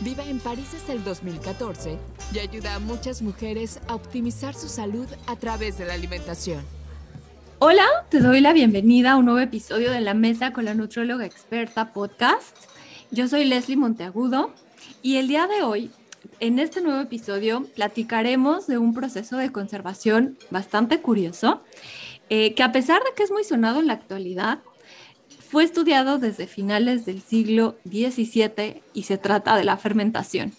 Vive en París desde el 2014 y ayuda a muchas mujeres a optimizar su salud a través de la alimentación. Hola, te doy la bienvenida a un nuevo episodio de La Mesa con la Nutrióloga Experta podcast. Yo soy Leslie Monteagudo y el día de hoy, en este nuevo episodio, platicaremos de un proceso de conservación bastante curioso, eh, que a pesar de que es muy sonado en la actualidad, fue estudiado desde finales del siglo XVII y se trata de la fermentación.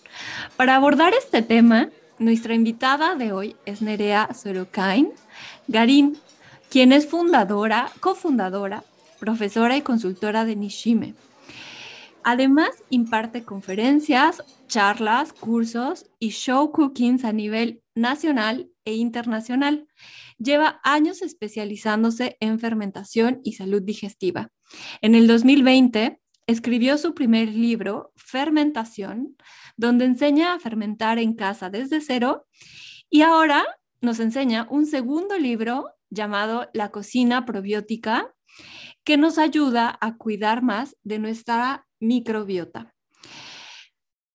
Para abordar este tema, nuestra invitada de hoy es Nerea Sorokain Garín, quien es fundadora, cofundadora, profesora y consultora de Nishime. Además, imparte conferencias, charlas, cursos y show cookings a nivel nacional e internacional. Lleva años especializándose en fermentación y salud digestiva. En el 2020 escribió su primer libro, Fermentación, donde enseña a fermentar en casa desde cero y ahora nos enseña un segundo libro llamado La cocina probiótica, que nos ayuda a cuidar más de nuestra microbiota.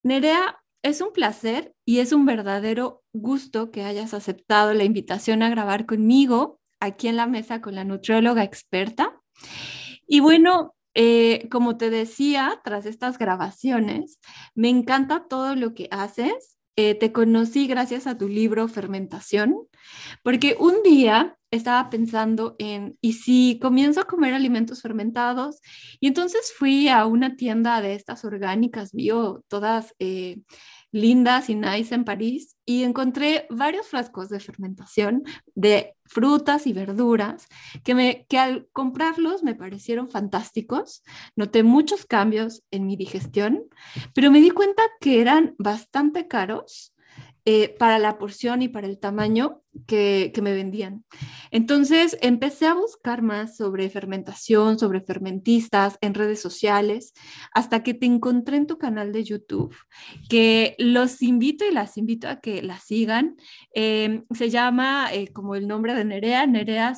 Nerea, es un placer y es un verdadero gusto que hayas aceptado la invitación a grabar conmigo aquí en la mesa con la nutrióloga experta. Y bueno, eh, como te decía, tras estas grabaciones, me encanta todo lo que haces. Eh, te conocí gracias a tu libro Fermentación, porque un día estaba pensando en, ¿y si comienzo a comer alimentos fermentados? Y entonces fui a una tienda de estas orgánicas bio, todas eh, lindas y nice en París, y encontré varios frascos de fermentación de frutas y verduras que, que al comprarlos me parecieron fantásticos. Noté muchos cambios en mi digestión, pero me di cuenta que eran bastante caros eh, para la porción y para el tamaño que, me vendían. Entonces empecé a buscar más sobre fermentación, sobre fermentistas en redes sociales, hasta que te encontré en tu canal de YouTube, que los invito y las invito a que la sigan. Eh, se llama, eh, como el nombre de Nerea, Nerea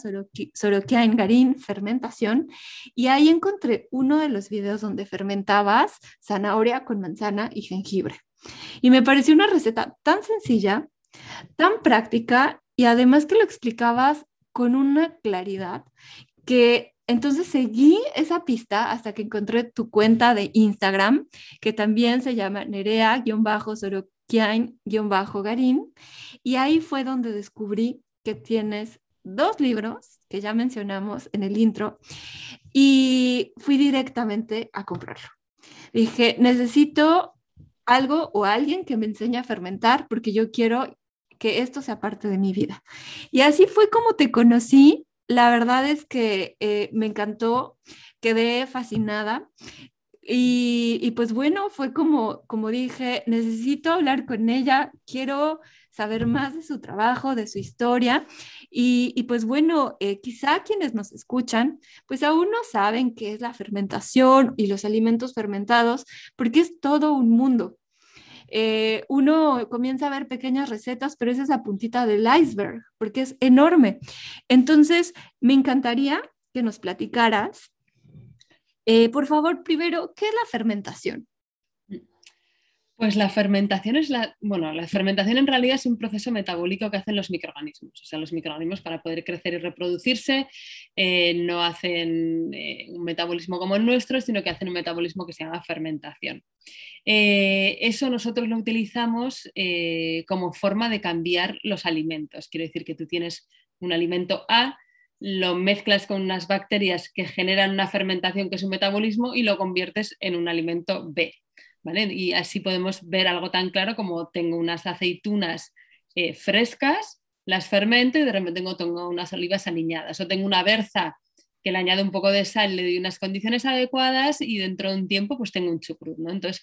Sorokia Garín Fermentación, y ahí encontré uno de los videos donde fermentabas zanahoria con manzana y jengibre. Y me pareció una receta tan sencilla, tan práctica y además que lo explicabas con una claridad que entonces seguí esa pista hasta que encontré tu cuenta de Instagram, que también se llama Nerea-Sorokian-Garín. Y ahí fue donde descubrí que tienes dos libros que ya mencionamos en el intro y fui directamente a comprarlo. Dije, necesito algo o alguien que me enseñe a fermentar porque yo quiero que esto sea parte de mi vida. Y así fue como te conocí. La verdad es que eh, me encantó, quedé fascinada. Y, y, pues bueno, fue como, como dije, necesito hablar con ella, quiero saber más de su trabajo, de su historia. Y, y pues bueno, eh, quizá quienes nos escuchan, pues aún no saben qué es la fermentación y los alimentos fermentados, porque es todo un mundo. Eh, uno comienza a ver pequeñas recetas, pero esa es la puntita del iceberg, porque es enorme. Entonces, me encantaría que nos platicaras, eh, por favor, primero, ¿qué es la fermentación? Pues la fermentación es la, bueno, la fermentación en realidad es un proceso metabólico que hacen los microorganismos. O sea, los microorganismos para poder crecer y reproducirse eh, no hacen eh, un metabolismo como el nuestro, sino que hacen un metabolismo que se llama fermentación. Eh, eso nosotros lo utilizamos como forma de cambiar los alimentos. Quiero decir que tú tienes un alimento A, lo mezclas con unas bacterias que generan una fermentación que es un metabolismo y lo conviertes en un alimento B. Y así podemos ver algo tan claro como tengo unas aceitunas eh, frescas, las fermento y de repente tengo, unas olivas aniñadas. O tengo una berza que le añado un poco de sal, le doy unas condiciones adecuadas y dentro de un tiempo pues tengo un chucrut, ¿no? Entonces,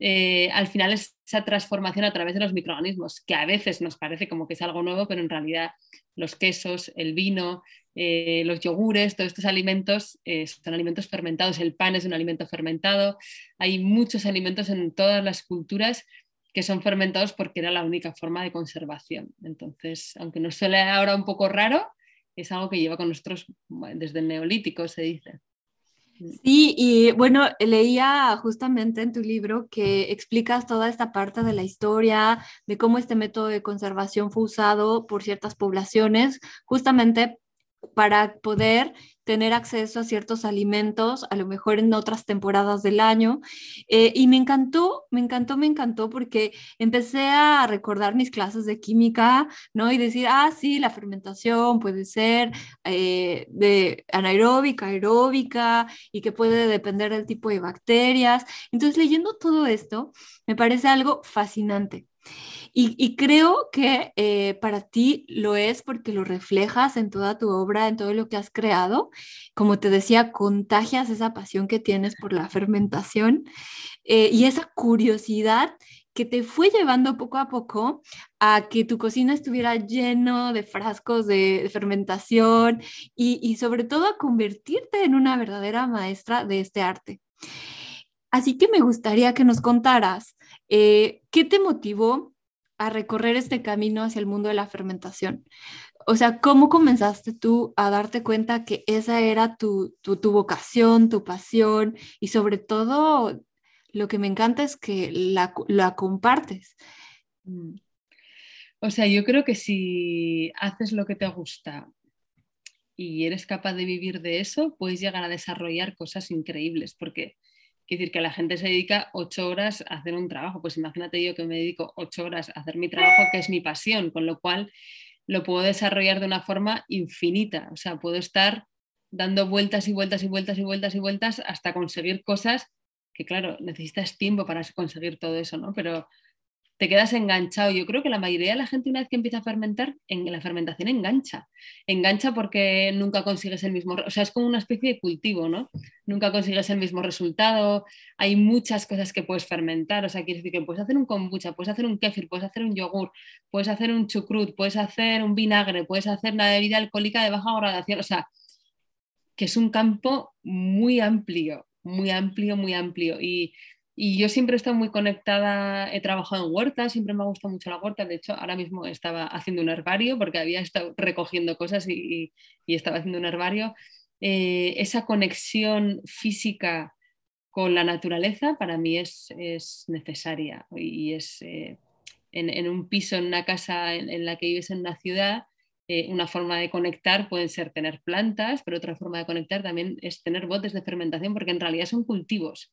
eh, al final es esa transformación a través de los microorganismos, que a veces nos parece como que es algo nuevo, pero en realidad los quesos, el vino, eh, los yogures, todos estos alimentos eh, son alimentos fermentados, el pan es un alimento fermentado, hay muchos alimentos en todas las culturas que son fermentados porque era la única forma de conservación. Entonces, aunque nos suele ahora un poco raro, es algo que lleva con nosotros desde el neolítico, se dice. Sí, y bueno, leía justamente en tu libro que explicas toda esta parte de la historia, de cómo este método de conservación fue usado por ciertas poblaciones, justamente para poder tener acceso a ciertos alimentos, a lo mejor en otras temporadas del año. Eh, y me encantó, me encantó, me encantó porque empecé a recordar mis clases de química, ¿no? Y decir, ah, sí, la fermentación puede ser eh, de anaeróbica, aeróbica, y que puede depender del tipo de bacterias. Entonces, leyendo todo esto, me parece algo fascinante. Y, creo que eh, para ti lo es porque lo reflejas en toda tu obra, en todo lo que has creado. Como te decía, contagias esa pasión que tienes por la fermentación eh, y esa curiosidad que te fue llevando poco a poco a que tu cocina estuviera lleno de frascos de, fermentación y, sobre todo a convertirte en una verdadera maestra de este arte. Así que me gustaría que nos contaras eh, qué te motivó a recorrer este camino hacia el mundo de la fermentación? O sea, ¿cómo comenzaste tú a darte cuenta que esa era tu, vocación, tu pasión y sobre todo lo que me encanta es que la, la compartes? Mm. O sea, yo creo que si haces lo que te gusta y eres capaz de vivir de eso, puedes llegar a desarrollar cosas increíbles, porque Quiere decir que la gente se dedica ocho horas a hacer un trabajo. Pues imagínate yo que me dedico ocho horas a hacer mi trabajo, que es mi pasión, con lo cual lo puedo desarrollar de una forma infinita. O sea, puedo estar dando vueltas y vueltas y vueltas y vueltas y vueltas hasta conseguir cosas que, claro, necesitas tiempo para conseguir todo eso, ¿no? Pero te quedas enganchado. Yo creo que la mayoría de la gente una vez que empieza a fermentar, en la fermentación engancha. Engancha porque nunca consigues el mismo, o sea, es como una especie de cultivo, ¿no? Nunca consigues el mismo resultado. Hay muchas cosas que puedes fermentar, o sea, quieres decir que puedes hacer un kombucha, puedes hacer un kéfir, puedes hacer un yogur, puedes hacer un chucrut, puedes hacer un vinagre, puedes hacer una bebida alcohólica de baja gradación, o sea, que es un campo muy amplio, muy amplio, muy amplio. Y y yo siempre he estado muy conectada, he trabajado en huertas, siempre me ha gustado mucho la huerta. De hecho, ahora mismo estaba haciendo un herbario porque había estado recogiendo cosas y, estaba haciendo un herbario. Eh, esa conexión física con la naturaleza para mí es, necesaria y es eh, en, un piso, en una casa en, la que vives en una ciudad, eh, una forma de conectar puede ser tener plantas, pero otra forma de conectar también es tener botes de fermentación porque en realidad son cultivos.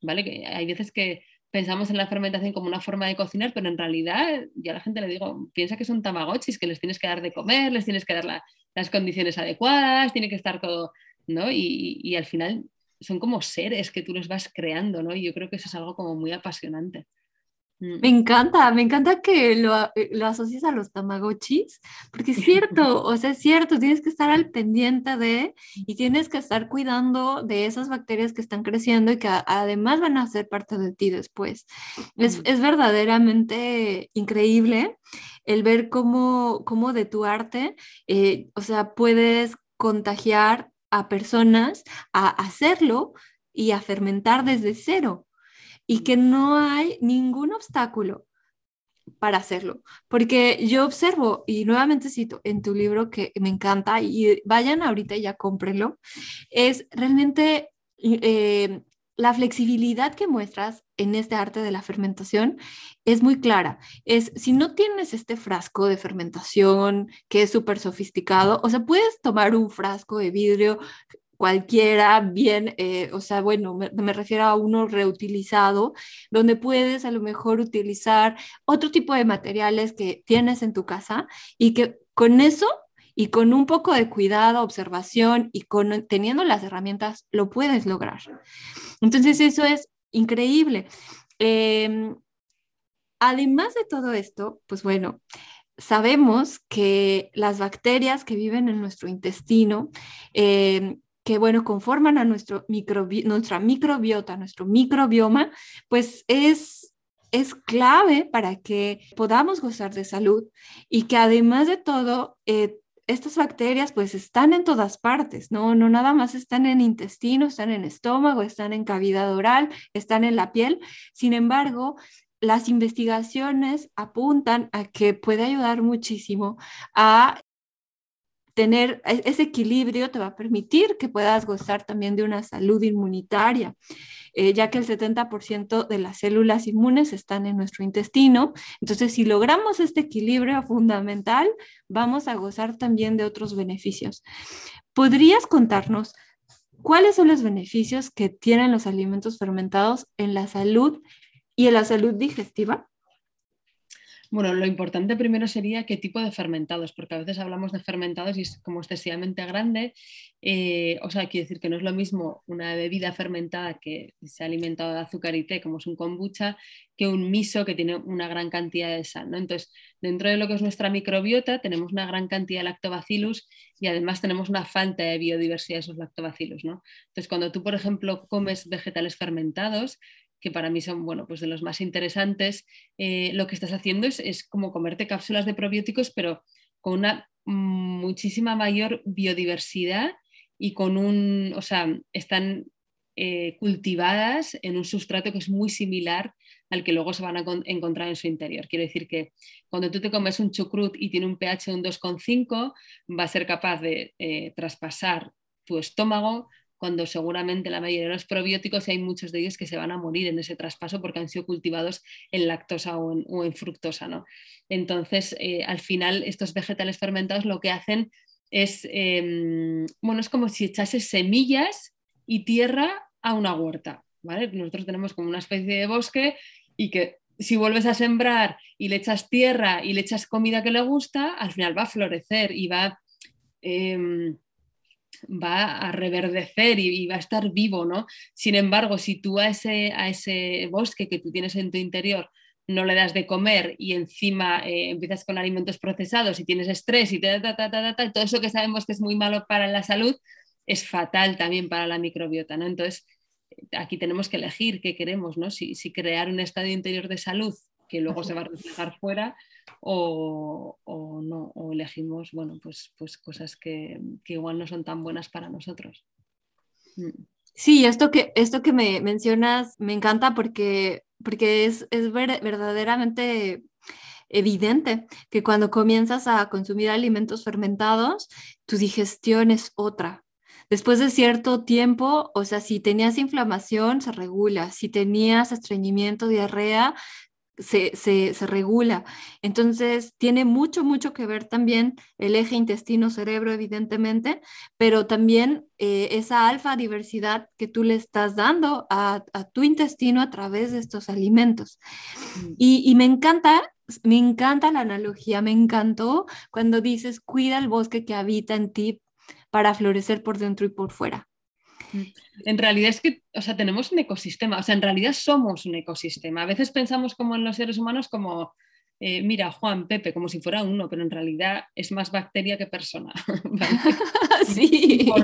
¿Vale? Que hay veces que pensamos en la fermentación como una forma de cocinar, pero en realidad ya la gente le digo, piensa que son tamagotchis, que les tienes que dar de comer, les tienes que dar las condiciones adecuadas, tiene que estar todo, ¿no? Y, y, al final son como seres que tú los vas creando, ¿no? Y yo creo que eso es algo como muy apasionante. Mm. Me encanta, me encanta que lo, eh, lo asocies a los tamagotchis, porque es cierto, o sea, es cierto, tienes que estar al pendiente de y tienes que estar cuidando de esas bacterias que están creciendo y que además van a ser parte de ti después. Es, es verdaderamente increíble el ver cómo, cómo de tu arte, eh, o sea, puedes contagiar a personas a hacerlo y a fermentar desde cero y que no hay ningún obstáculo para hacerlo. Porque yo observo, y nuevamente cito en tu libro que me encanta, y vayan ahorita y ya cómprenlo, es realmente eh, la flexibilidad que muestras en este arte de la fermentación es muy clara. Es si no tienes este frasco de fermentación que es súper sofisticado, o sea, puedes tomar un frasco de vidrio cualquiera, bien, eh, o sea, bueno, me, refiero a uno reutilizado, donde puedes a lo mejor utilizar otro tipo de materiales que tienes en tu casa y que con eso y con un poco de cuidado, observación y con, teniendo las herramientas lo puedes lograr. Entonces eso es increíble. Em, además de todo esto, pues bueno, sabemos que las bacterias que viven en nuestro intestino, em, que, bueno, conforman a nuestro nuestra microbiota, nuestro microbioma, pues es, es clave para que podamos gozar de salud y que además de todo, eh, estas bacterias pues están en todas partes, ¿no? No nada más están en intestino, están en estómago, están en cavidad oral, están en la piel. Sin embargo, las investigaciones apuntan a que puede ayudar muchísimo a tener e-, ese equilibrio te va a permitir que puedas gozar también de una salud inmunitaria, eh, ya que el 70% de las células inmunes están en nuestro intestino. Entonces, si logramos este equilibrio fundamental, vamos a gozar también de otros beneficios. ¿Podrías contarnos cuáles son los beneficios que tienen los alimentos fermentados en la salud y en la salud digestiva? Bueno, lo importante primero sería qué tipo de fermentados, porque a veces hablamos de fermentados y es como excesivamente grande. Eh, o sea, quiere decir que no es lo mismo una bebida fermentada que se ha alimentado de azúcar y té, como es un kombucha, que un miso que tiene una gran cantidad de sal. ¿no? Entonces, dentro de lo que es nuestra microbiota, tenemos una gran cantidad de lactobacillus y además tenemos una falta de biodiversidad de esos lactobacillus. ¿no? Entonces, cuando tú, por ejemplo, comes vegetales fermentados, que para mí son bueno, pues de los más interesantes, eh, lo que estás haciendo es, como comerte cápsulas de probióticos, pero con una muchísima mayor biodiversidad y con un, o sea, están eh, cultivadas en un sustrato que es muy similar al que luego se van a encontrar en su interior. Quiere decir que cuando tú te comes un chucrut y tiene un pH de un 2,5, va a ser capaz de eh, traspasar tu estómago, cuando seguramente la mayoría de los probióticos hay muchos de ellos que se van a morir en ese traspaso porque han sido cultivados en lactosa o en, fructosa. ¿no? Entonces, eh, al final, estos vegetales fermentados lo que hacen es, em, bueno, es como si echases semillas y tierra a una huerta. ¿vale? Nosotros tenemos como una especie de bosque y que si vuelves a sembrar y le echas tierra y le echas comida que le gusta, al final va a florecer y va... Em, va a reverdecer y, va a estar vivo, ¿no? Sin embargo, si tú a ese, a ese bosque que tú tienes en tu interior no le das de comer y encima eh, empiezas con alimentos procesados y tienes estrés y ta, ta, ta, todo eso que sabemos que es muy malo para la salud, es fatal también para la microbiota, ¿no? Entonces, aquí tenemos que elegir qué queremos, ¿no? Si, si crear un estado interior de salud que luego se va a reflejar fuera o, no, o elegimos, bueno, pues, pues cosas que, igual no son tan buenas para nosotros. Mm. Sí, esto que, esto que me mencionas me encanta porque, porque es, es verdaderamente evidente que cuando comienzas a consumir alimentos fermentados, tu digestión es otra. Después de cierto tiempo, o sea, si tenías inflamación, se regula. Si tenías estreñimiento, diarrea, se, regula. Entonces, tiene mucho, mucho que ver también el eje intestino-cerebro, evidentemente, pero también eh, esa alfa diversidad que tú le estás dando a, tu intestino a través de estos alimentos. Y, y me encanta me encanta la analogía, me encantó cuando dices, cuida el bosque que habita en ti para florecer por dentro y por fuera. En realidad es que, o sea, tenemos un ecosistema, o sea, en realidad somos un ecosistema. A veces pensamos como en los seres humanos como, eh, mira, Juan, Pepe, como si fuera uno, pero en realidad es más bacteria que persona. sí. o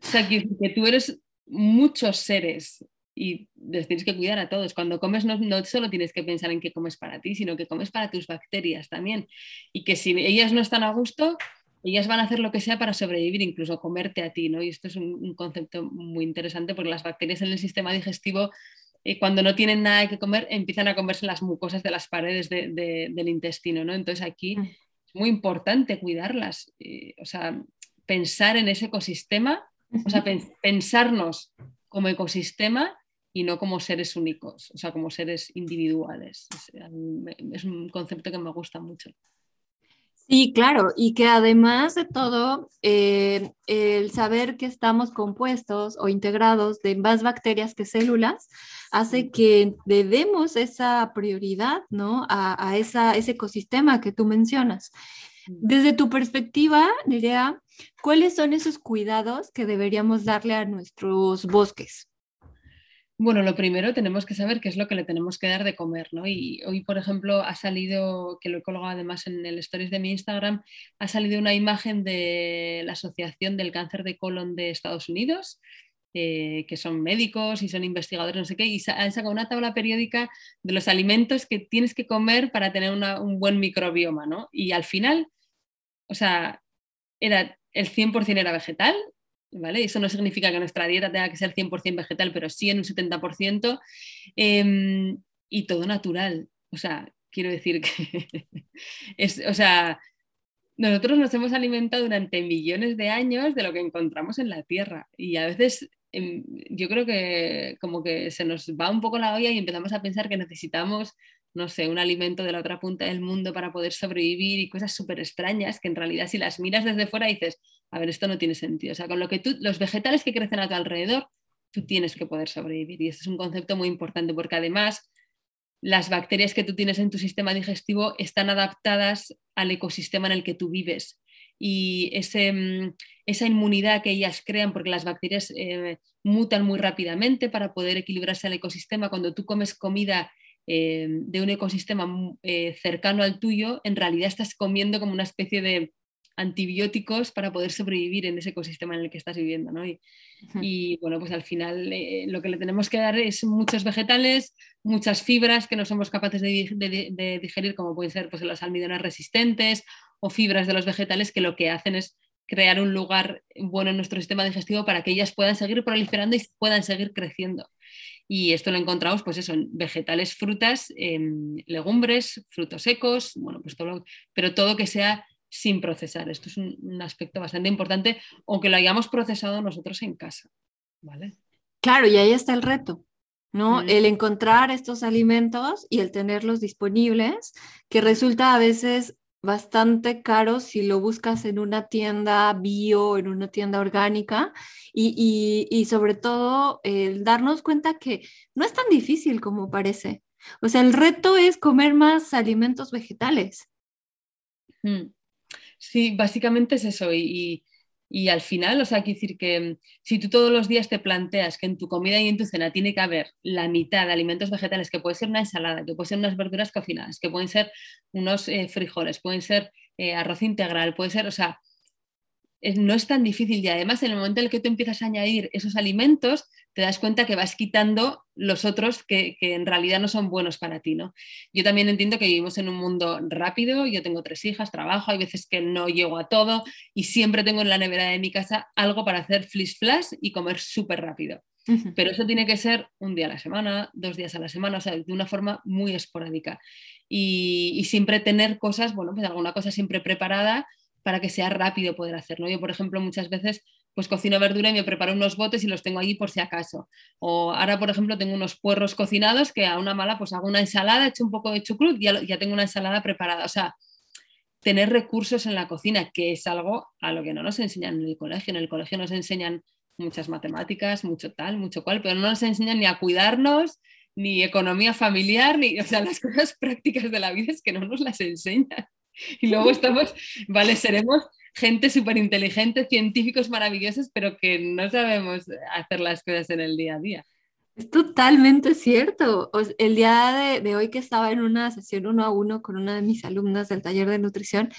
sea, que, tú eres muchos seres y les tienes que cuidar a todos. Cuando comes no, no, solo tienes que pensar en qué comes para ti, sino que comes para tus bacterias también. Y que si ellas no están a gusto, ellas van a hacer lo que sea para sobrevivir, incluso comerte a ti, ¿no? Y esto es un, concepto muy interesante porque las bacterias en el sistema digestivo, eh, cuando no tienen nada que comer, empiezan a comerse las mucosas de las paredes del intestino, ¿no? Entonces aquí mm. es muy importante cuidarlas, eh, o sea, pensar en ese ecosistema, o sea, pensarnos como ecosistema y no como seres únicos, o sea, como seres individuales. es un concepto que me gusta mucho. Sí, claro, y que además de todo, eh, el saber que estamos compuestos o integrados de más bacterias que células hace que debemos esa prioridad ¿no? a, esa, ese ecosistema que tú mencionas. Desde tu perspectiva, Nerea, ¿cuáles son esos cuidados que deberíamos darle a nuestros bosques? Bueno, lo primero tenemos que saber qué es lo que le tenemos que dar de comer, ¿no? Y hoy, por ejemplo, ha salido, que lo he colgado además en el stories de mi Instagram, ha salido una imagen de la Asociación del Cáncer de Colon de Estados Unidos, eh, que son médicos y son investigadores, no sé qué, y han sacado una tabla periódica de los alimentos que tienes que comer para tener un buen microbioma, ¿no? Y al final, o sea, era, el 100% era vegetal, ¿vale? Eso no significa que nuestra dieta tenga que ser 100% vegetal, pero sí en un 70%, em, y todo natural. O sea, quiero decir que es, o sea, nosotros nos hemos alimentado durante millones de años de lo que encontramos en la Tierra y a veces em, yo creo que como que se nos va un poco la olla y empezamos a pensar que necesitamos no sé, un alimento de la otra punta del mundo para poder sobrevivir y cosas súper extrañas que en realidad si las miras desde fuera dices, a ver, esto no tiene sentido. O sea, con lo que tú, los vegetales que crecen a tu alrededor, tú tienes que poder sobrevivir. Y este es un concepto muy importante porque además las bacterias que tú tienes en tu sistema digestivo están adaptadas al ecosistema en el que tú vives. Y ese, mm, esa inmunidad que ellas crean, porque las bacterias eh, mutan muy rápidamente para poder equilibrarse al ecosistema, cuando tú comes comida eh, de un ecosistema eh, cercano al tuyo, en realidad estás comiendo como una especie de antibióticos para poder sobrevivir en ese ecosistema en el que estás viviendo. Y, bueno, pues al final eh, lo que le tenemos que dar es muchos vegetales, muchas fibras que no somos capaces de, digerir, como pueden ser pues, los almidones resistentes o fibras de los vegetales que lo que hacen es crear un lugar bueno en nuestro sistema digestivo para que ellas puedan seguir proliferando y puedan seguir creciendo. Y esto lo encontramos, pues eso, en vegetales, frutas, legumbres, frutos secos, bueno, pues todo, pero todo que sea sin procesar. Esto es un, aspecto bastante importante, aunque lo hayamos procesado nosotros en casa. ¿vale? Claro, y ahí está el reto. ¿no? Mm. El encontrar estos alimentos y el tenerlos disponibles, que resulta a veces bastante caro si lo buscas en una tienda bio, en una tienda orgánica y, sobre todo el darnos cuenta que no es tan difícil como parece. O sea, el reto es comer más alimentos vegetales. Mm. Sí, básicamente es eso. y, y al final, o sea, quiero decir que mm, si tú todos los días te planteas que en tu comida y en tu cena tiene que haber la mitad de alimentos vegetales, que puede ser una ensalada, que puede ser unas verduras cocinadas, que pueden ser unos eh, frijoles, pueden ser eh, arroz integral, puede ser, o sea, no es tan difícil. Y además en el momento en el que tú empiezas a añadir esos alimentos, te das cuenta que vas quitando los otros que, en realidad no son buenos para ti. ¿no? Yo también entiendo que vivimos en un mundo rápido, yo tengo tres hijas, trabajo, hay veces que no llego a todo y siempre tengo en la nevera de mi casa algo para hacer flash flash y comer súper rápido. Pero eso tiene que ser un día a la semana, dos días a la semana, o sea, de una forma muy esporádica. Y, y siempre tener cosas, bueno, pues alguna cosa siempre preparada para que sea rápido poder hacerlo. Yo, por ejemplo, muchas veces pues cocino verdura y me preparo unos botes y los tengo allí por si acaso. O ahora, por ejemplo, tengo unos puerros cocinados que a una mala pues hago una ensalada, echo un poco de chucrut y ya, ya tengo una ensalada preparada. O sea, tener recursos en la cocina, que es algo a lo que no nos enseñan en el colegio. En el colegio nos enseñan muchas matemáticas, mucho tal, mucho cual, pero no nos enseñan ni a cuidarnos, ni economía familiar, ni, o sea, las cosas prácticas de la vida es que no nos las enseñan. Y luego estamos, vale, seremos gente súper inteligente, científicos maravillosos, pero que no sabemos hacer las cosas en el día a día. Es totalmente cierto. El día de, hoy que estaba en una sesión uno a uno con una de mis alumnas del taller de nutrición,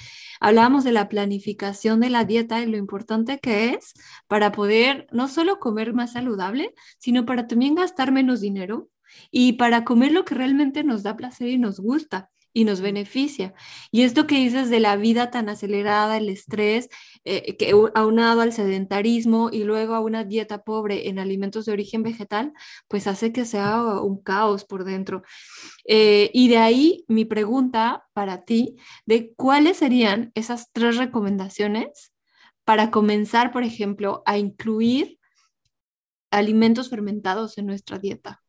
hablábamos de la planificación de la dieta y lo importante que es para poder no solo comer más saludable, sino para también gastar menos dinero y para comer lo que realmente nos da placer y nos gusta y nos beneficia. Y esto que dices de la vida tan acelerada, el estrés, eh, que aunado al sedentarismo y luego a una dieta pobre en alimentos de origen vegetal, pues hace que sea un caos por dentro. Eh, y de ahí mi pregunta para ti, de cuáles serían esas tres recomendaciones para comenzar, por ejemplo, a incluir alimentos fermentados en nuestra dieta.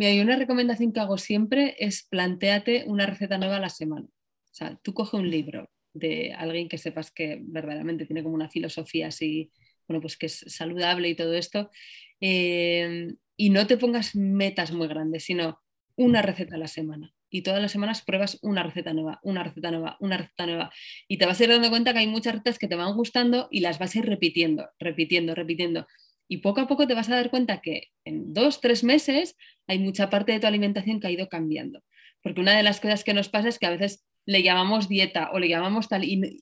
Mira, y una recomendación que hago siempre es planteate una receta nueva a la semana. O sea, tú coge un libro de alguien que sepas que verdaderamente tiene como una filosofía así, bueno, pues que es saludable y todo esto, eh, y no te pongas metas muy grandes, sino una receta a la semana. Y todas las semanas pruebas una receta nueva, una receta nueva, una receta nueva. Y te vas a ir dando cuenta que hay muchas recetas que te van gustando y las vas a ir repitiendo, repitiendo, repitiendo Y poco a poco te vas a dar cuenta que en dos, tres meses hay mucha parte de tu alimentación que ha ido cambiando. Porque una de las cosas que nos pasa es que a veces le llamamos dieta o le llamamos tal y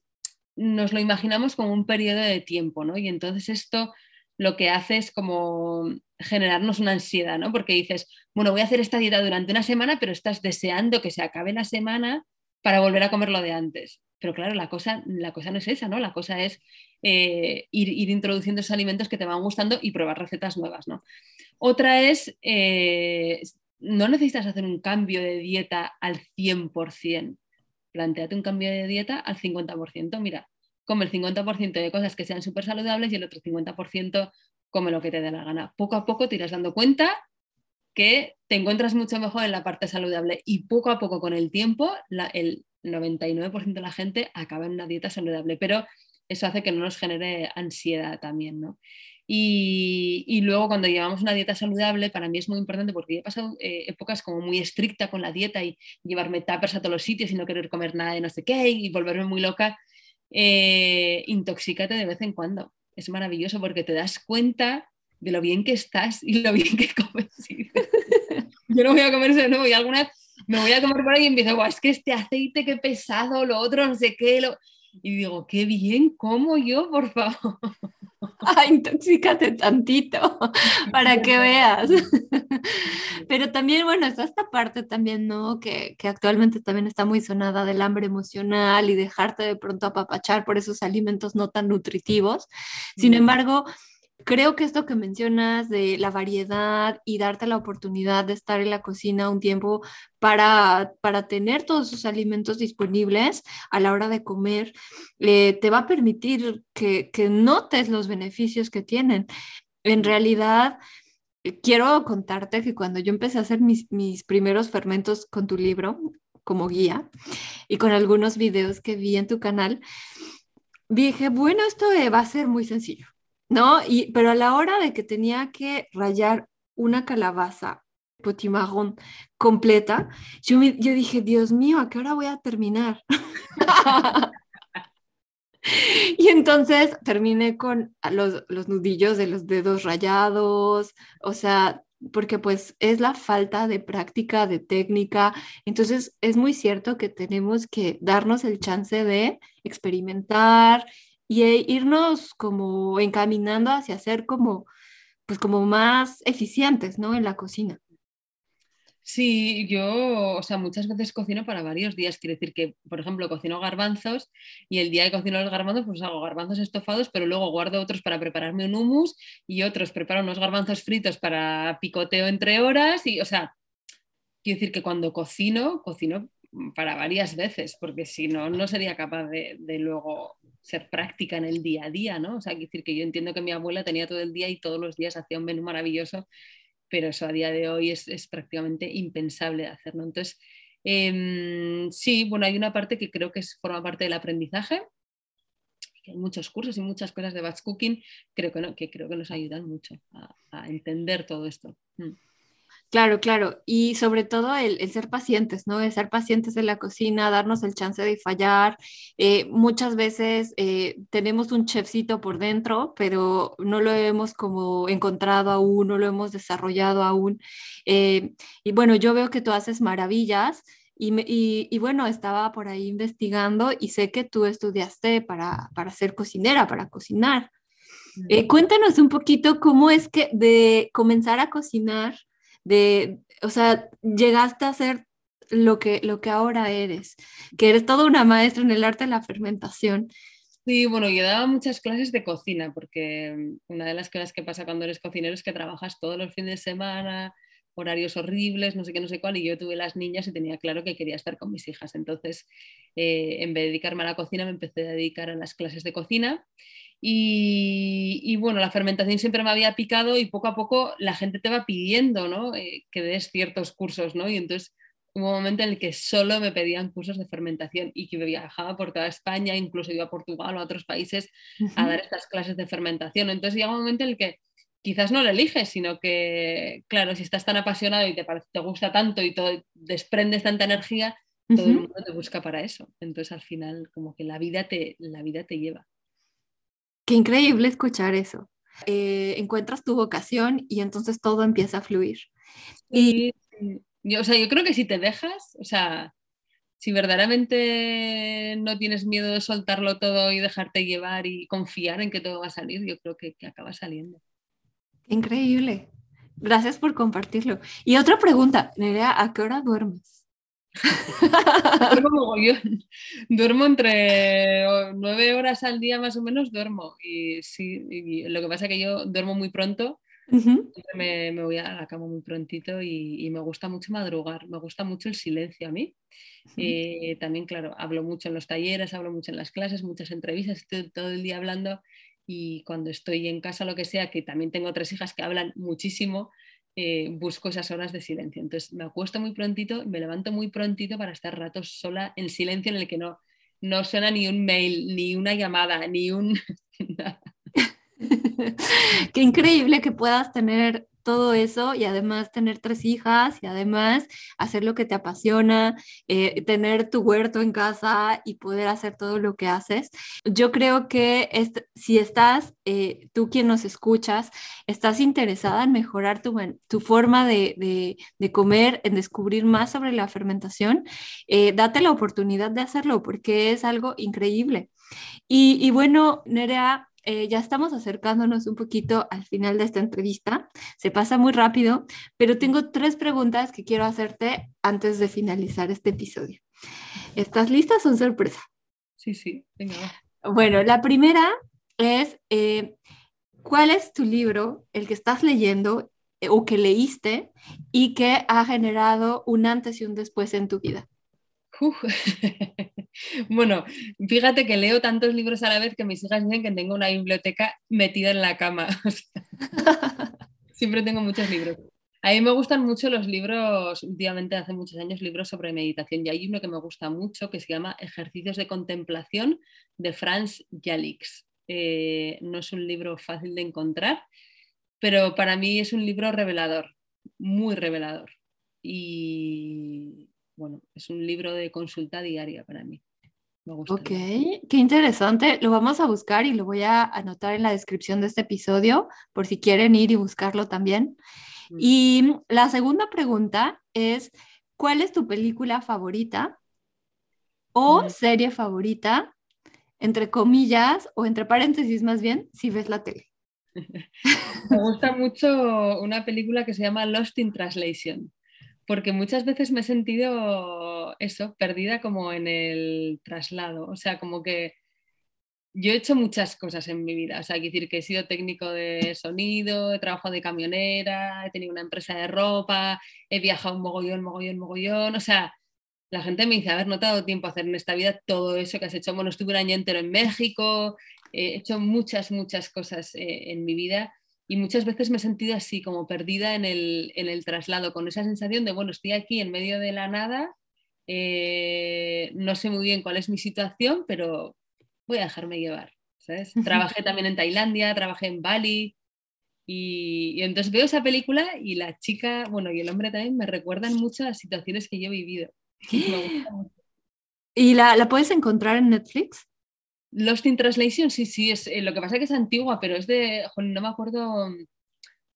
nos lo imaginamos como un periodo de tiempo, ¿no? Y entonces esto lo que hace es como generarnos una ansiedad, ¿no? Porque dices, bueno, voy a hacer esta dieta durante una semana, pero estás deseando que se acabe la semana para volver a comer lo de antes. Pero claro, la cosa, la cosa no es esa, ¿no? La cosa es eh, ir, introduciendo esos alimentos que te van gustando y probar recetas nuevas, ¿no? Otra es, eh, no necesitas hacer un cambio de dieta al 100%. Planteate un cambio de dieta al 50%. Mira, come el 50% de cosas que sean súper saludables y el otro 50% come lo que te dé la gana. Poco a poco te irás dando cuenta que te encuentras mucho mejor en la parte saludable y poco a poco con el tiempo el 99% de la gente acaba en una dieta saludable, pero eso hace que no nos genere ansiedad también, ¿no? Y, luego cuando llevamos una dieta saludable, para mí es muy importante porque he pasado eh, épocas como muy estricta con la dieta y llevarme tuppers a todos los sitios y no querer comer nada de no sé qué y volverme muy loca. Eh, intoxícate de vez en cuando. Es maravilloso porque te das cuenta de lo bien que estás y lo bien que comes. Yo no voy a comer eso de nuevo y alguna me voy a comer por ahí y empiezo, es que este aceite, qué pesado, lo otro, no sé qué. Lo... Y digo, qué bien como yo, por favor. Ay, intoxícate tantito para que veas. Pero también, bueno, está esta parte también, ¿no? Que, que, actualmente también está muy sonada del hambre emocional y dejarte de pronto apapachar por esos alimentos no tan nutritivos. Sin embargo, creo que esto que mencionas de la variedad y darte la oportunidad de estar en la cocina un tiempo para, para tener todos esos alimentos disponibles a la hora de comer, eh, te va a permitir que, que notes los beneficios que tienen. En realidad, eh, quiero contarte que cuando yo empecé a hacer mis, mis primeros fermentos con tu libro como guía y con algunos videos que vi en tu canal, dije, bueno, esto va a ser muy sencillo ¿no? Y, pero a la hora de que tenía que rayar una calabaza potimarrón completa, yo, dije, Dios mío, ¿a qué hora voy a terminar? y entonces terminé con los, los nudillos de los dedos rayados, o sea, porque pues es la falta de práctica, de técnica. Entonces es muy cierto que tenemos que darnos el chance de experimentar y e irnos como encaminando hacia ser como, pues como más eficientes, ¿no? En la cocina. Sí, yo, o sea, muchas veces cocino para varios días. Quiere decir que, por ejemplo, cocino garbanzos y el día que cocino los garbanzos, pues hago garbanzos estofados, pero luego guardo otros para prepararme un hummus y otros preparo unos garbanzos fritos para picoteo entre horas. Y, o sea, quiero decir que cuando cocino, cocino para varias veces, porque si no, no sería capaz de, de luego ser práctica en el día a día, ¿no? O sea, decir que yo entiendo que mi abuela tenía todo el día y todos los días hacía un menú maravilloso, pero eso a día de hoy es, prácticamente impensable de hacerlo. Entonces, em, sí, bueno, hay una parte que creo que forma parte del aprendizaje, hay muchos cursos y muchas cosas de batch cooking, creo que, no, que creo que nos ayudan mucho a, entender todo esto. Mm. Claro, claro. Y sobre todo el, ser pacientes, ¿no? El ser pacientes en la cocina, darnos el chance de fallar. Eh, muchas veces eh, tenemos un chefcito por dentro, pero no lo hemos como encontrado aún, no lo hemos desarrollado aún. Eh, y bueno, yo veo que tú haces maravillas. Y, y, bueno, estaba por ahí investigando y sé que tú estudiaste para, para ser cocinera, para cocinar. cuéntanos un poquito cómo es que de comenzar a cocinar de, o sea, llegaste a ser lo que, lo que ahora eres, que eres toda una maestra en el arte de la fermentación. Sí, bueno, yo daba muchas clases de cocina, porque una de las cosas que pasa cuando eres cocinero es que trabajas todos los fines de semana, horarios horribles, no sé qué, no sé cuál, y yo tuve las niñas y tenía claro que quería estar con mis hijas. Entonces, eh, en vez de dedicarme a la cocina, me empecé a dedicar a las clases de cocina y, bueno, la fermentación siempre me había picado y poco a poco la gente te va pidiendo ¿no? Eh, que des ciertos cursos, ¿no? Y entonces hubo un momento en el que solo me pedían cursos de fermentación y que viajaba por toda España, incluso iba a Portugal o a otros países a dar estas clases de fermentación. Entonces llega un momento en el que quizás no lo eliges, sino que, claro, si estás tan apasionado y te, te gusta tanto y todo, desprendes tanta energía, todo el mundo te busca para eso. Entonces al final como que la vida te, la vida te lleva. Qué increíble escuchar eso. eh, encuentras tu vocación y entonces todo empieza a fluir. Y yo, o sea, yo creo que si te dejas, o sea, si verdaderamente no tienes miedo de soltarlo todo y dejarte llevar y confiar en que todo va a salir, yo creo que, que acaba saliendo. Increíble. Gracias por compartirlo. Y otra pregunta, Nerea, ¿a qué hora duermes? duermo Duermo entre nueve horas al día más o menos, duermo. Y sí, lo que pasa es que yo duermo muy pronto. me, voy a la cama muy prontito y, me gusta mucho madrugar, me gusta mucho el silencio a mí. Eh, también, claro, hablo mucho en los talleres, hablo mucho en las clases, muchas entrevistas, estoy todo el día hablando y cuando estoy en casa, lo que sea, que también tengo tres hijas que hablan muchísimo, eh, busco esas horas de silencio. Entonces me acuesto muy prontito, me levanto muy prontito para estar ratos sola en silencio en el que no, no suena ni un mail, ni una llamada, ni un... Qué increíble que puedas tener todo eso y además tener tres hijas y además hacer lo que te apasiona, eh, tener tu huerto en casa y poder hacer todo lo que haces. Yo creo que si estás, eh, tú quien nos escuchas, estás interesada en mejorar tu, tu forma de, de, comer, en descubrir más sobre la fermentación, eh, date la oportunidad de hacerlo porque es algo increíble. Y, y bueno, Nerea, eh, ya estamos acercándonos un poquito al final de esta entrevista. Se pasa muy rápido, pero tengo tres preguntas que quiero hacerte antes de finalizar este episodio. ¿Estás lista? Son sorpresa. Sí, sí, venga. Bueno, la primera es, eh, ¿cuál es tu libro, el que estás leyendo eh, o que leíste y que ha generado un antes y un después en tu vida? Bueno, fíjate que leo tantos libros a la vez que mis hijas dicen que tengo una biblioteca metida en la cama. siempre tengo muchos libros. A mí me gustan mucho los libros, últimamente hace muchos años, libros sobre meditación. Y hay uno que me gusta mucho que se llama Ejercicios de Contemplación de Franz Jalix. Eh, no es un libro fácil de encontrar, pero para mí es un libro revelador, muy revelador. Y bueno, es un libro de consulta diaria para mí. Ok, qué interesante. Lo vamos a buscar y lo voy a anotar en la descripción de este episodio por si quieren ir y buscarlo también. Mm. Y la segunda pregunta es, ¿cuál es tu película favorita o mm. serie favorita, entre comillas o entre paréntesis más bien, si ves la tele? Me gusta mucho una película que se llama Lost in Translation porque muchas veces me he sentido eso, perdida como en el traslado, o sea, como que yo he hecho muchas cosas en mi vida, o sea, hay que decir que he sido técnico de sonido, he trabajado de camionera, he tenido una empresa de ropa, he viajado un mogollón, mogollón, mogollón, o sea, la gente me dice, haber no tiempo hacer en esta vida todo eso que has hecho, bueno, estuve un año entero en México, he hecho muchas, muchas cosas eh, en mi vida y muchas veces me he sentido así, como perdida en el, traslado, con esa sensación de, bueno, estoy aquí en medio de la nada, eh, no sé muy bien cuál es mi situación, pero voy a dejarme llevar. Trabajé también en Tailandia, trabajé en Bali, y, entonces veo esa película y la chica, bueno, y el hombre también me recuerdan mucho las situaciones que yo he vivido. ¿Y la, la puedes encontrar en Netflix? Lost in Translation, sí, sí, es, eh, lo que pasa es que es antigua, pero es de, no me acuerdo,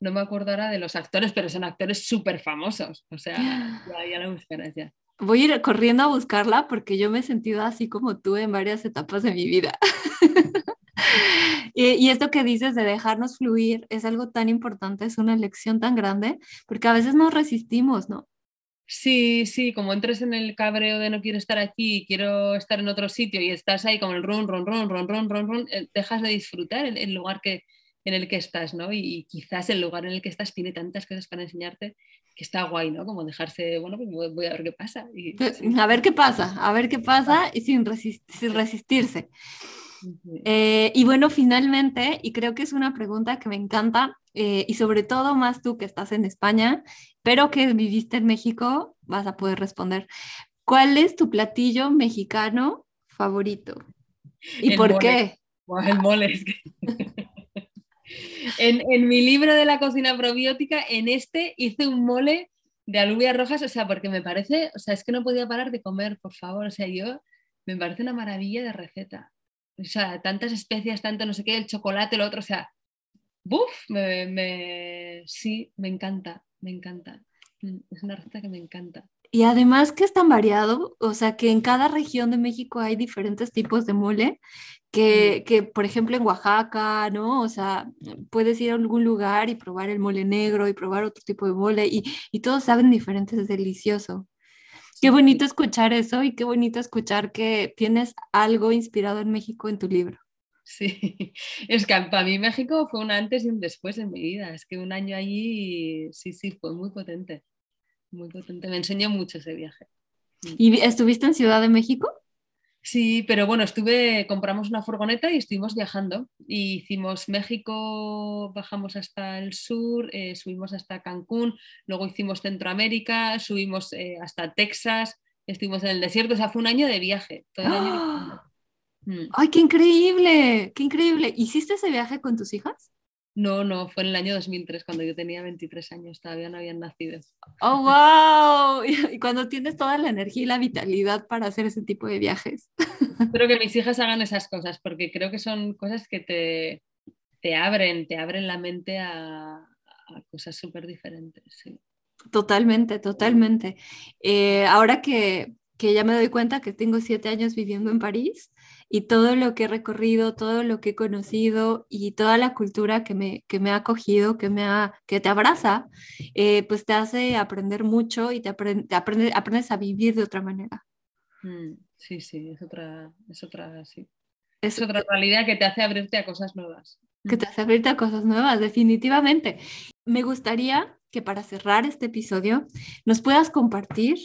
no me acuerdo ahora de los actores, pero son actores súper famosos, o sea, ya, la buscarás ya. Voy a ir corriendo a buscarla porque yo me he sentido así como tú en varias etapas de mi vida. y, y, esto que dices de dejarnos fluir es algo tan importante, es una lección tan grande, porque a veces nos resistimos, ¿no? Sí, sí, como entres en el cabreo de no quiero estar aquí, quiero estar en otro sitio y estás ahí con el ron, ron, ron, ron, ron, ron, ron, eh, dejas de disfrutar el, lugar que, en el que estás, ¿no? Y, quizás el lugar en el que estás tiene tantas cosas para enseñarte que está guay, ¿no? Como dejarse, bueno, pues voy a ver qué pasa. Y, A ver qué pasa, a ver qué pasa y sin, sin resistirse. Eh, y bueno, finalmente, y creo que es una pregunta que me encanta, eh, y sobre todo más tú que estás en España, pero que viviste en México, vas a poder responder. ¿Cuál es tu platillo mexicano favorito? ¿Y por qué? el mole. en, en, mi libro de la cocina probiótica, en este hice un mole de alubias rojas, o sea, porque me parece, o sea, es que no podía parar de comer, por favor, o sea, yo me parece una maravilla de receta. O sea, tantas especias, tanto no sé qué, el chocolate, lo otro, o sea, ¡buf! Me, sí, me encanta, me encanta. Mm, es una receta que me encanta. Y además que es tan variado, o sea que en cada región de México hay diferentes tipos de mole, que, que, por ejemplo en Oaxaca, ¿no? O sea, puedes ir a algún lugar y probar el mole negro y probar otro tipo de mole y, y todos saben diferentes, es delicioso. Qué bonito escuchar eso y qué bonito escuchar que tienes algo inspirado en México en tu libro. Sí, es que para mí México fue un antes y un después en mi vida. Es que un año allí, sí, sí, fue muy potente muy potente. Me enseñó mucho ese viaje. ¿Y estuviste en Ciudad de México? Sí, pero bueno, estuve, compramos una furgoneta y estuvimos viajando. Y hicimos México, bajamos hasta el sur, eh, subimos hasta Cancún, luego hicimos Centroamérica, subimos eh, hasta Texas, estuvimos en el desierto. O sea, fue un año de viaje. ¡Ah! Mm. ¡Ay, qué increíble! ¡Qué increíble! ¿Hiciste ese viaje con tus hijas? No, no, fue en el año 2003, cuando yo tenía 23 años, todavía no habían nacido. ¡Oh, wow! Y cuando tienes toda la energía y la vitalidad para hacer ese tipo de viajes. Espero que mis hijas hagan esas cosas, porque creo que son cosas que te, te abren, te abren la mente a, a cosas súper diferentes. Sí. Totalmente, totalmente. Eh, ahora que, que ya me doy cuenta que tengo siete años viviendo en París, y todo lo que he recorrido, todo lo que he conocido y toda la cultura que me, que me ha acogido, que, me ha, que te abraza, eh, pues te hace aprender mucho y te, aprende, aprendes a vivir de otra manera. Mm, sí, sí, es otra, es otra, sí. Es, otra realidad que te hace abrirte a cosas nuevas. Que te hace abrirte a cosas nuevas, definitivamente. Me gustaría que para cerrar este episodio nos puedas compartir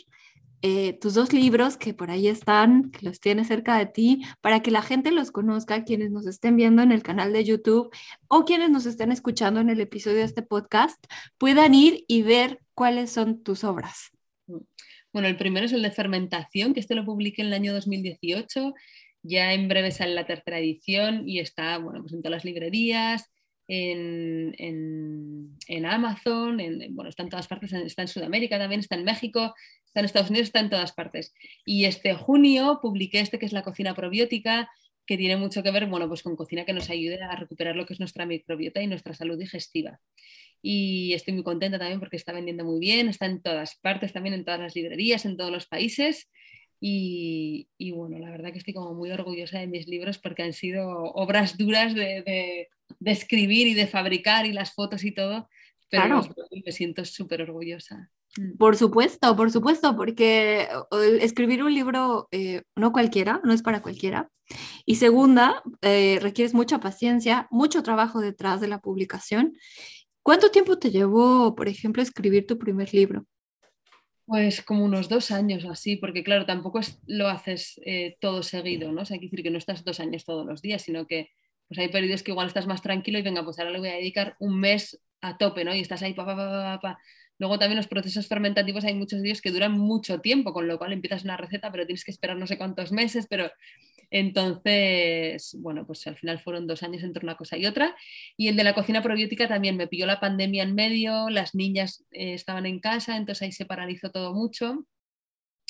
eh, tus dos libros que por ahí están, que los tienes cerca de ti, para que la gente los conozca, quienes nos estén viendo en el canal de YouTube o quienes nos estén escuchando en el episodio de este podcast, puedan ir y ver cuáles son tus obras. Bueno, el primero es el de fermentación, que este lo publiqué en el año 2018. Ya en breve sale la tercera edición y está bueno, pues en todas las librerías, en, en, Amazon, en, bueno, está en todas partes, está en Sudamérica también, está en México, está en Estados Unidos, está en todas partes. Y este junio publiqué este que es la cocina probiótica, que tiene mucho que ver bueno, pues con cocina que nos ayude a recuperar lo que es nuestra microbiota y nuestra salud digestiva. Y estoy muy contenta también porque está vendiendo muy bien, está en todas partes, también en todas las librerías, en todos los países. Y, y, bueno, la verdad que estoy como muy orgullosa de mis libros porque han sido obras duras de, de, de escribir y de fabricar y las fotos y todo, pero me siento súper orgullosa. Mm. Por supuesto, por supuesto, porque escribir un libro eh, no cualquiera, no es para cualquiera. Y segunda, eh, requieres mucha paciencia, mucho trabajo detrás de la publicación. ¿Cuánto tiempo te llevó, por ejemplo, escribir tu primer libro? Pues como unos dos años así, porque claro, tampoco lo haces eh, todo seguido, ¿no? O sea, hay que decir que no estás dos años todos los días, sino que pues hay periodos que igual estás más tranquilo y venga, pues ahora le voy a dedicar un mes a tope, ¿no? Y estás ahí, pa, pa, pa, pa, Luego también los procesos fermentativos hay muchos de ellos que duran mucho tiempo, con lo cual empiezas una receta, pero tienes que esperar no sé cuántos meses, pero entonces, bueno, pues al final fueron dos años entre una cosa y otra. Y el de la cocina probiótica también me pilló la pandemia en medio, las niñas eh, estaban en casa, entonces ahí se paralizó todo mucho.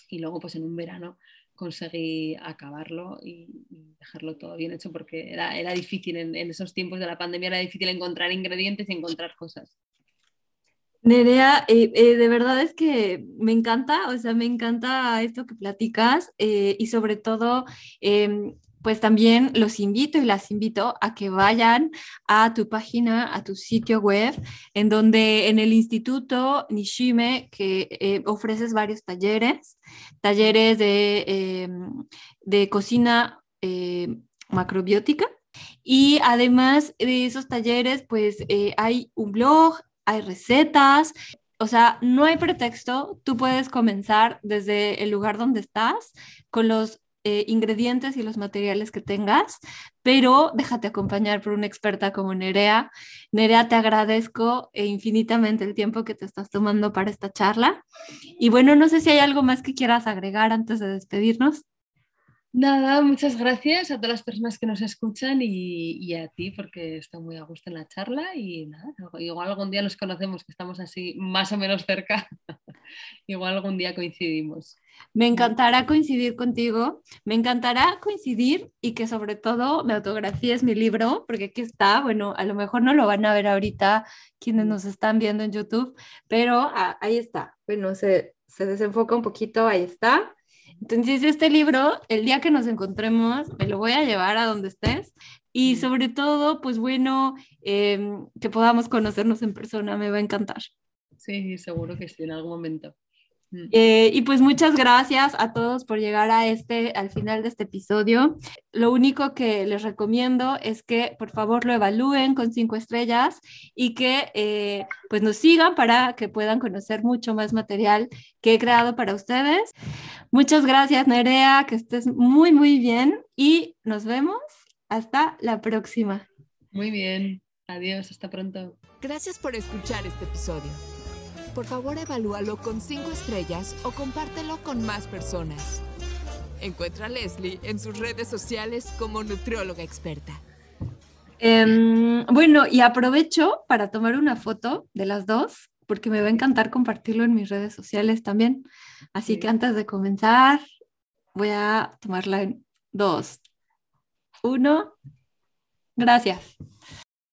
Y luego, pues en un verano conseguí acabarlo y, dejarlo todo bien hecho porque era, era difícil en, en, esos tiempos de la pandemia, era difícil encontrar ingredientes y encontrar cosas. Nerea, eh, eh, de verdad es que me encanta, o sea, me encanta esto que platicas eh, y sobre todo, em, pues también los invito y las invito a que vayan a tu página, a tu sitio web, en donde en el Instituto Nishime, que ofreces varios talleres, talleres de, em, de cocina macrobiótica. Y además de esos talleres, pues hay un blog, hay recetas, o sea, no hay pretexto, tú puedes comenzar desde el lugar donde estás, con los eh, ingredientes y los materiales que tengas, pero déjate acompañar por una experta como Nerea. Nerea, te agradezco infinitamente el tiempo que te estás tomando para esta charla. Y bueno, no sé si hay algo más que quieras agregar antes de despedirnos. Nada, muchas gracias a todas las personas que nos escuchan y, a ti porque está muy a gusto en la charla y nada, igual algún día nos conocemos que estamos así más o menos cerca. igual algún día coincidimos. Me encantará coincidir contigo, me encantará coincidir y que sobre todo me autografíes mi libro, porque aquí está, bueno, a lo mejor no lo van a ver ahorita quienes nos están viendo en YouTube, pero ah, ahí está, bueno, se, se desenfoca un poquito, ahí está. Entonces, este libro, el día que nos encontremos, me lo voy a llevar a donde estés y sobre todo, pues bueno, em, que podamos conocernos en persona, me va a encantar. Sí, seguro que sí, en algún momento. Eh, y pues muchas gracias a todos por llegar a este, al final de este episodio. Lo único que les recomiendo es que por favor lo evalúen con cinco estrellas y que eh, pues nos sigan para que puedan conocer mucho más material que he creado para ustedes. Muchas gracias Nerea, que estés muy muy bien y nos vemos hasta la próxima. Muy bien, adiós, hasta pronto. Gracias por escuchar este episodio por favor evalúalo con 5 estrellas o compártelo con más personas. Encuentra a Leslie en sus redes sociales como nutrióloga experta. Em, bueno, y aprovecho para tomar una foto de las dos, porque me va a encantar compartirlo en mis redes sociales también. Así que antes de comenzar, voy a tomarla en dos, uno. Gracias.